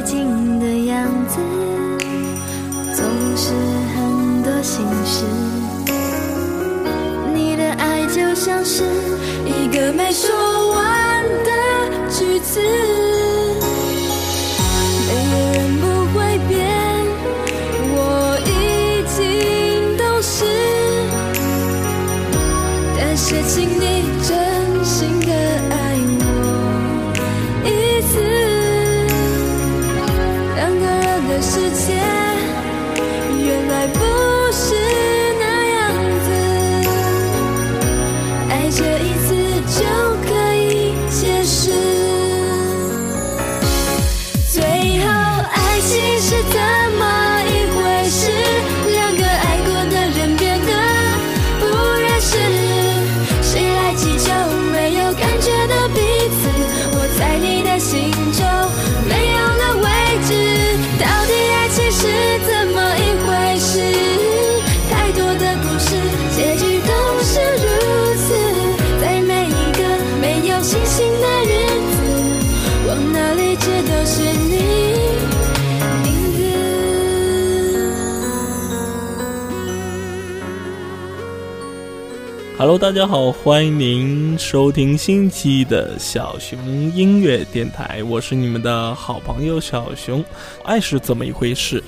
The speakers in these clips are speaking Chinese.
最近的样子，总是很多心事。你的爱就像是一个没说完的句子。其实 Hello，大家好，欢迎您收听新期的小熊音乐电台，我是你们的好朋友小熊。爱是怎么一回事？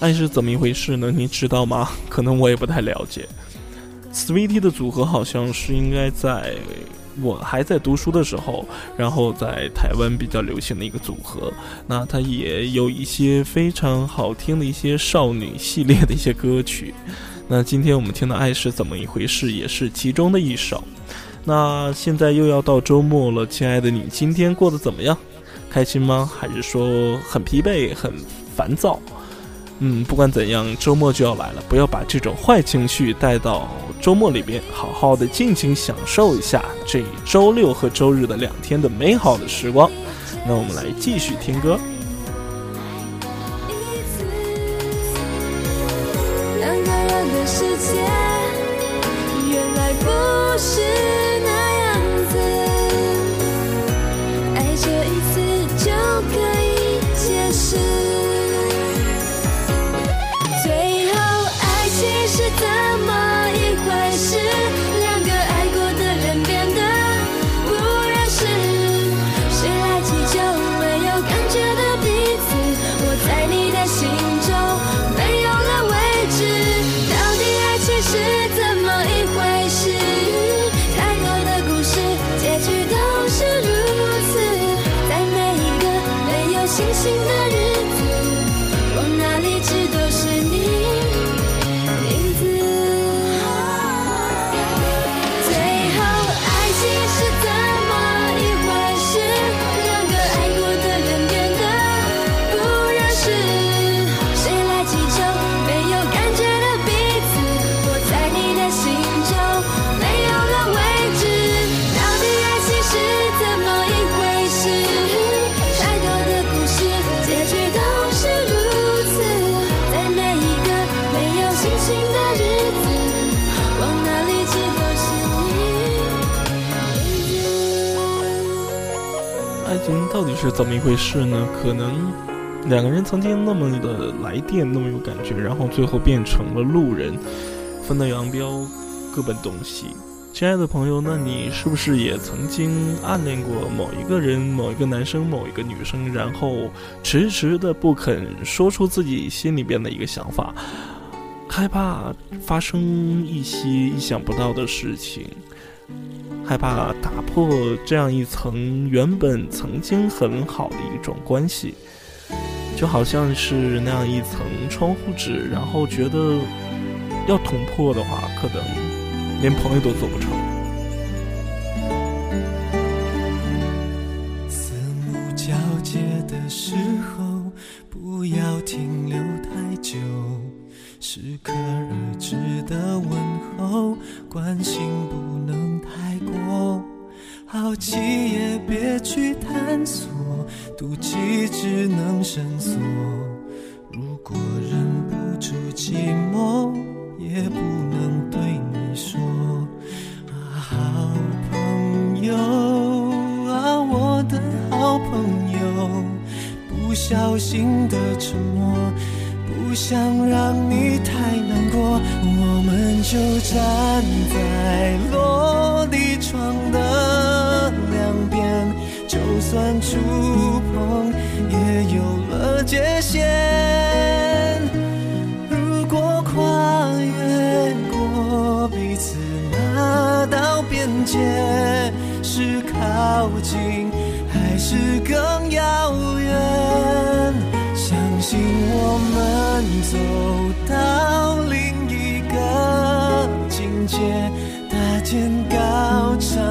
爱是怎么一回事呢？你知道吗？可能我也不太了解。Sweetie 的组合好像是应该在我还在读书的时候，然后在台湾比较流行的一个组合。那它也有一些非常好听的一些少女系列的一些歌曲。那今天我们听的《爱是怎么一回事》也是其中的一首。那现在又要到周末了，亲爱的你今天过得怎么样？开心吗？还是说很疲惫、很烦躁？嗯，不管怎样，周末就要来了，不要把这种坏情绪带到周末里边，好好的尽情享受一下这周六和周日的两天的美好的时光。那我们来继续听歌。世界。是怎么一回事呢？可能两个人曾经那么的来电，那么有感觉，然后最后变成了路人，分道扬镳，各奔东西。亲爱的朋友，那你是不是也曾经暗恋过某一个人、某一个男生、某一个女生，然后迟迟的不肯说出自己心里边的一个想法，害怕发生一些意想不到的事情？害怕打破这样一层原本曾经很好的一种关系，就好像是那样一层窗户纸，然后觉得要捅破的话，可能连朋友都做不成。四目交接的时候，不要停留太久，适可而止的问候，关心不能。我好奇也别去探索，妒忌只能深锁。如果忍不住寂寞。也不能对你说啊，好朋友啊，我的好朋友，不小心的沉默，不想让你太难过，我们就站在落地算触碰也有了界限。如果跨越过彼此那道边界，是靠近还是更遥远？相信我们走到另一个境界，搭建高墙，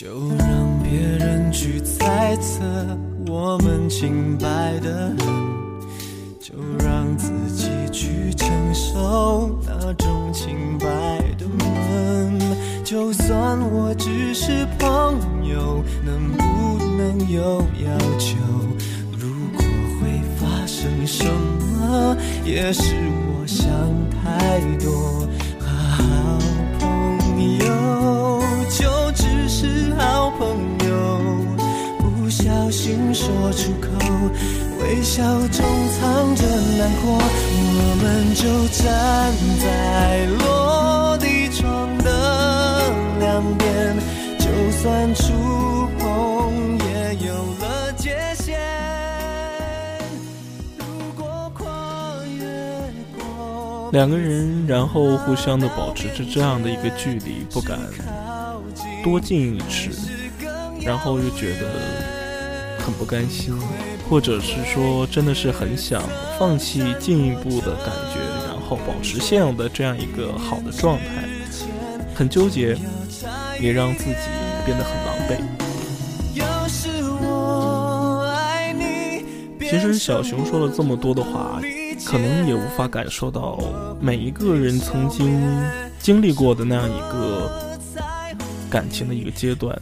就让别人去猜测我们清白的很，就让自己去承受那种清白的闷。就算我只是朋友，能不能有要求？如果会发生什么，也是我想太多。好朋友说出口，微笑中藏着难过。我们就站在落地窗的两边，就算触碰也有了界限。如果跨越过两个人，然后互相的保持着这样的一个距离，不敢多近一尺，然后又觉得很不甘心，或者是说真的是很想放弃进一步的感觉，然后保持现有的这样一个好的状态，很纠结，也让自己变得很狼狈。其实小熊说了这么多的话，可能也无法感受到每一个人曾经经历过的那样一个感情的一个阶段，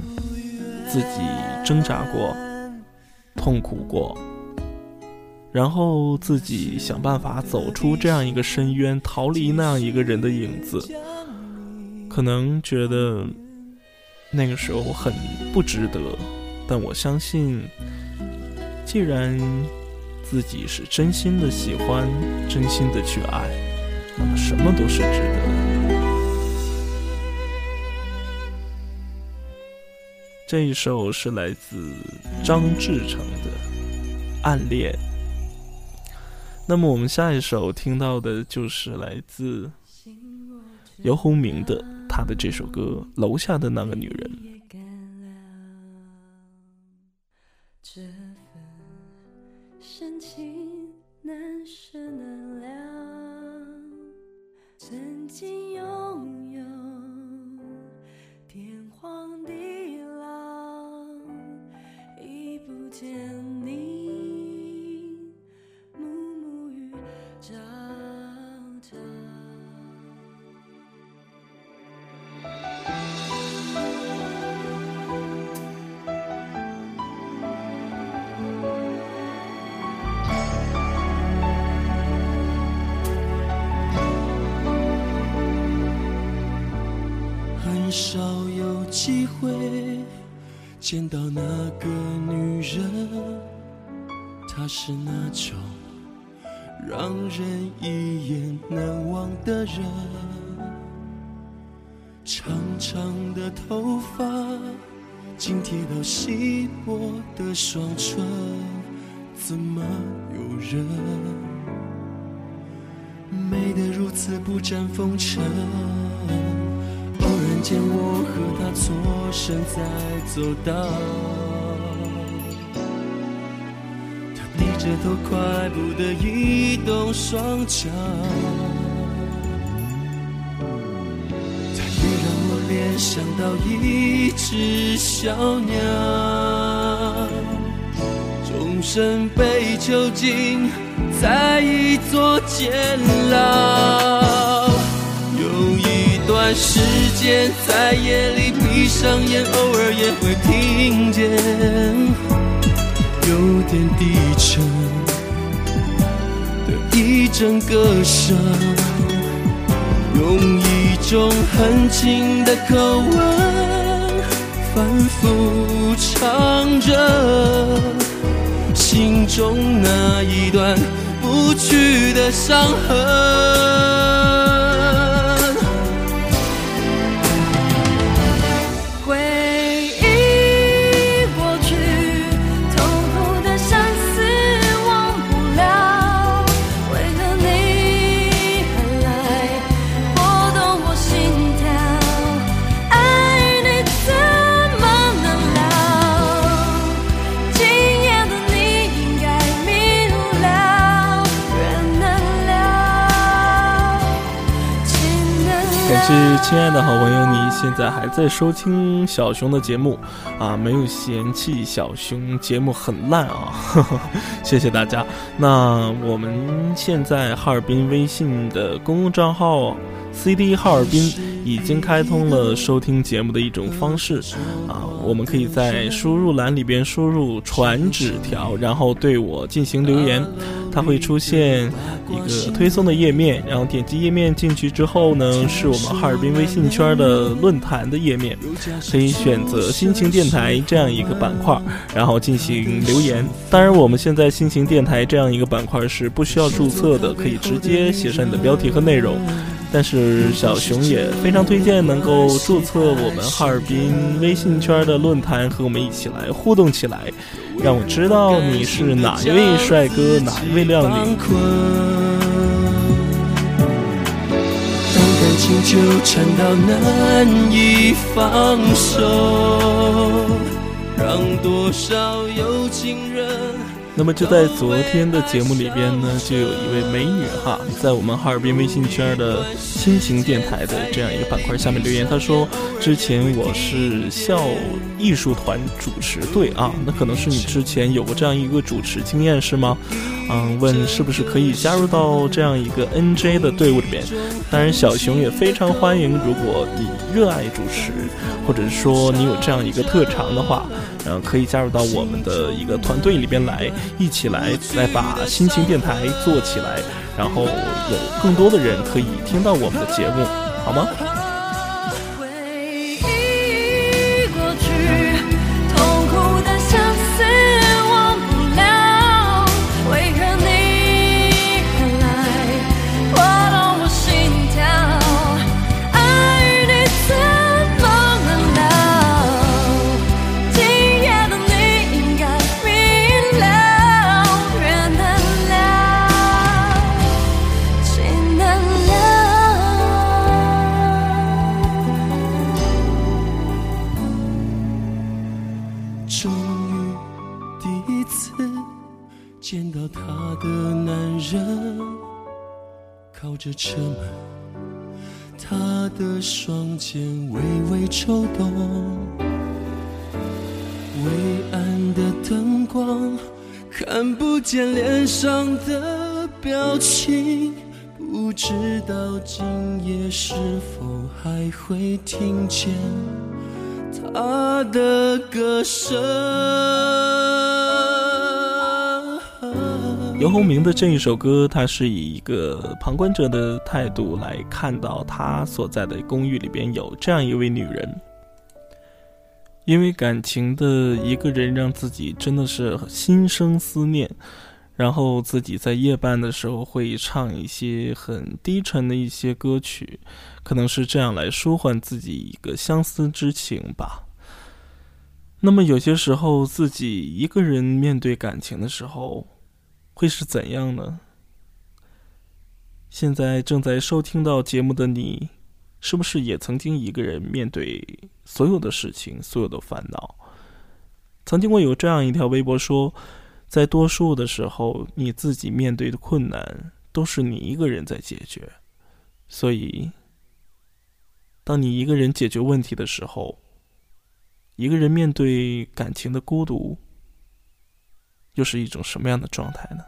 自己挣扎过，痛苦过，然后自己想办法走出这样一个深渊，逃离那样一个人的影子，可能觉得那个时候很不值得，但我相信，既然自己是真心的喜欢，真心的去爱，那么什么都是值得的。这一首是来自张志成的《暗恋》。那么我们下一首听到的就是来自游鸿明的他的这首歌《楼下的那个女人》。这份深情难舍见到那个女人，她是那种让人一眼难忘的人。长长的头发紧贴到稀薄的双唇，怎么有人美得如此不沾风尘？看见，我和他错身在走道，他低着头快步的移动双脚，他也让我联想到一只小鸟，终身被囚禁在一座监牢。有一段时在夜里闭上眼，偶尔也会听见。有点低沉的一阵歌声，用一种很轻的口吻反复唱着心中那一段不去的伤痕。是亲爱的好朋友，你现在还在收听小熊的节目啊？没有嫌弃小熊节目很烂啊？谢谢大家。那我们现在哈尔滨微信的公共账号 CD 哈尔滨已经开通了收听节目的一种方式啊，我们可以在输入栏里边输入传纸条，然后对我进行留言。它会出现一个推送的页面，然后点击页面进去之后呢，是我们哈尔滨微信圈的论坛的页面，可以选择心情电台这样一个板块，然后进行留言。当然，我们现在心情电台这样一个板块是不需要注册的，可以直接写上你的标题和内容。但是小熊也非常推荐能够注册我们哈尔滨微信圈的论坛，和我们一起来互动起来。让我知道你是哪一位帅哥，哪一位靓女。当感情纠缠到难以放手，让多少有情人。那么就在昨天的节目里边呢，就有一位美女哈，在我们哈尔滨微信圈的亲情电台的这样一个板块下面留言，她说：“之前我是校艺术团主持队啊，那可能是你之前有过这样一个主持经验是吗？嗯，问是不是可以加入到这样一个 NJ 的队伍里边？当然，小熊也非常欢迎，如果你热爱主持，或者说你有这样一个特长的话。”嗯，可以加入到我们的一个团队里边来，一起来来把心情电台做起来，然后有更多的人可以听到我们的节目，好吗？车门，他的双肩微微抽动，微暗的灯光看不见脸上的表情，不知道今夜是否还会听见他的歌声。游鸿明的这一首歌，他是以一个旁观者的态度来看到他所在的公寓里边有这样一位女人，因为感情的一个人让自己真的是心生思念，然后自己在夜半的时候会唱一些很低沉的一些歌曲，可能是这样来舒缓自己一个相思之情吧。那么有些时候自己一个人面对感情的时候。会是怎样呢？现在正在收听到节目的你，是不是也曾经一个人面对所有的事情、所有的烦恼？曾经我有这样一条微博说：在多数的时候，你自己面对的困难都是你一个人在解决，所以，当你一个人解决问题的时候，一个人面对感情的孤独，又是一种什么样的状态呢？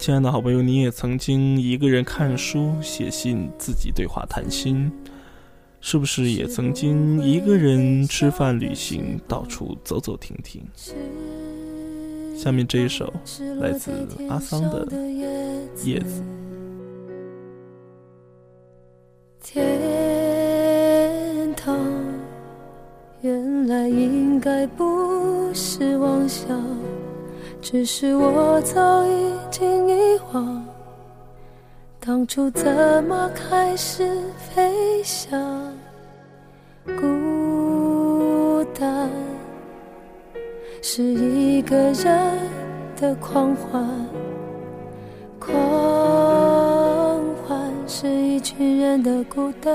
亲爱的好朋友，你也曾经一个人看书、写信、自己对话、谈心。是不是也曾经一个人吃饭、旅行，到处走走停停？下面这一首来自阿桑的《叶子》。天堂原来应该不是妄想，只是我早已经遗忘。当初怎么开始飞翔？孤单是一个人的狂欢，狂欢是一群人的孤单。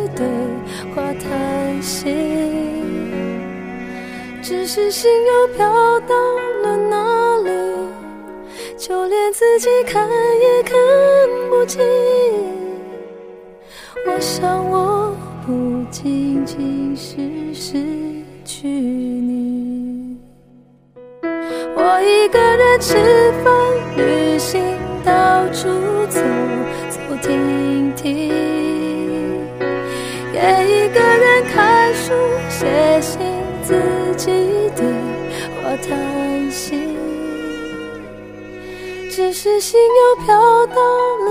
叹息、只是心又飘到了哪里？就连自己看也看不清，我想我不仅仅是失去你。我一个人吃饭、旅行、到处走走停停，一个人看书、写信，自己对话谈心。只是心又飘到了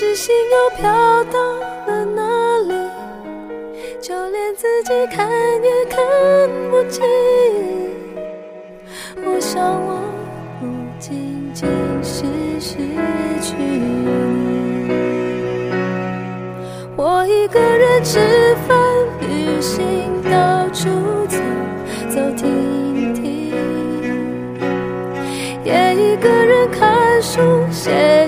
是心又飘到了哪里？就连自己看也看不清。我想我不仅仅是失去你，我一个人吃饭、旅行、到处走走停停，也一个人。看书、写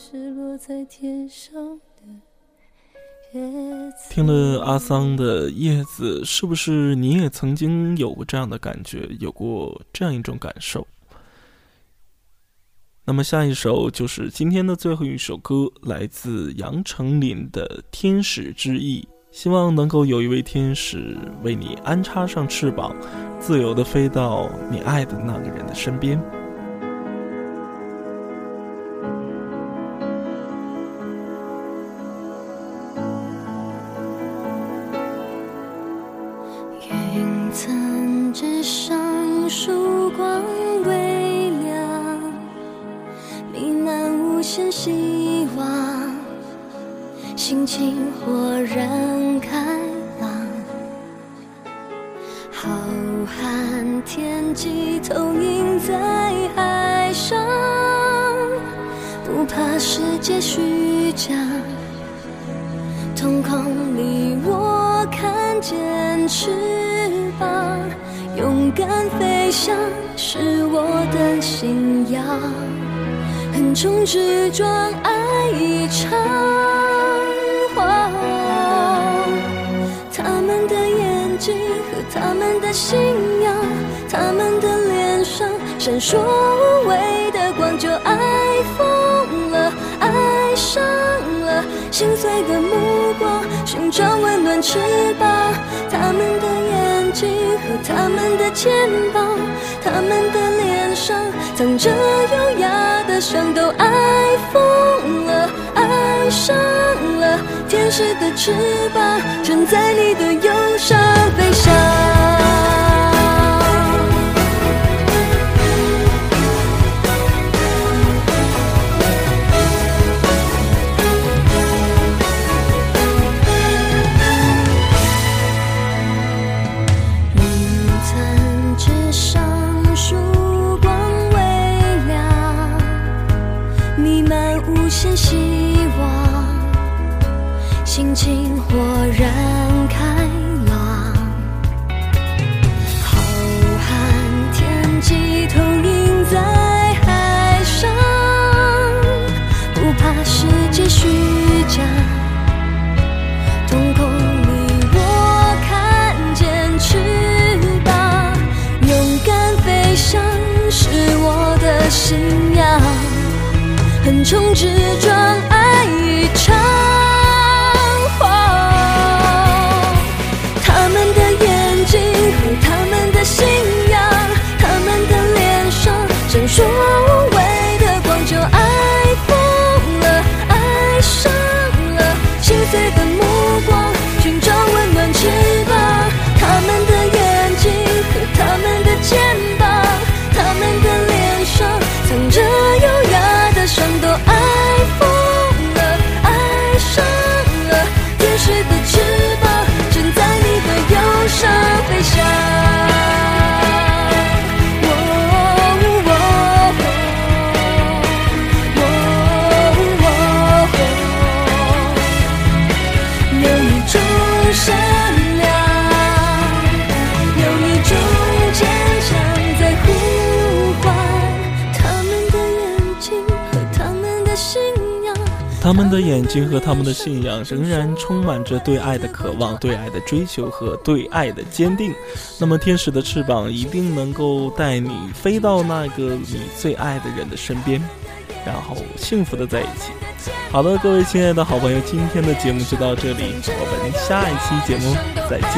是落在天上的听了阿桑的《叶子》，是不是你也曾经有过这样的感觉，有过这样一种感受？那么下一首就是今天的最后一首歌，来自杨丞琳的《天使之翼》。希望能够有一位天使为你安插上翅膀，自由的飞到你爱的那个人的身边。心情豁然开朗，浩瀚天际投影在海上，不怕世界虚假，瞳孔里我看见翅膀，勇敢飞翔是我的信仰，横冲直撞爱一场。和他们的信仰，他们的脸上闪烁无畏的光，就爱疯了，爱上了，心碎的目光，寻找温暖翅膀。他们的眼睛和他们的肩膀，他们的脸上藏着优雅的伤，都爱疯了，爱上了，天使的翅膀承载你的心情豁然开朗浩瀚天际投影在海上不怕世界虚假瞳孔里我看见翅膀勇敢飞翔是我的信仰。横冲直撞他们的眼睛和他们的信仰仍然充满着对爱的渴望、对爱的追求和对爱的坚定。那么，天使的翅膀一定能够带你飞到那个你最爱的人的身边，然后幸福的在一起。好的，各位亲爱的好朋友，今天的节目就到这里，我们下一期节目再见。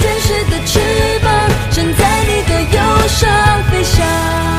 天使的翅膀正在你的右上飞翔。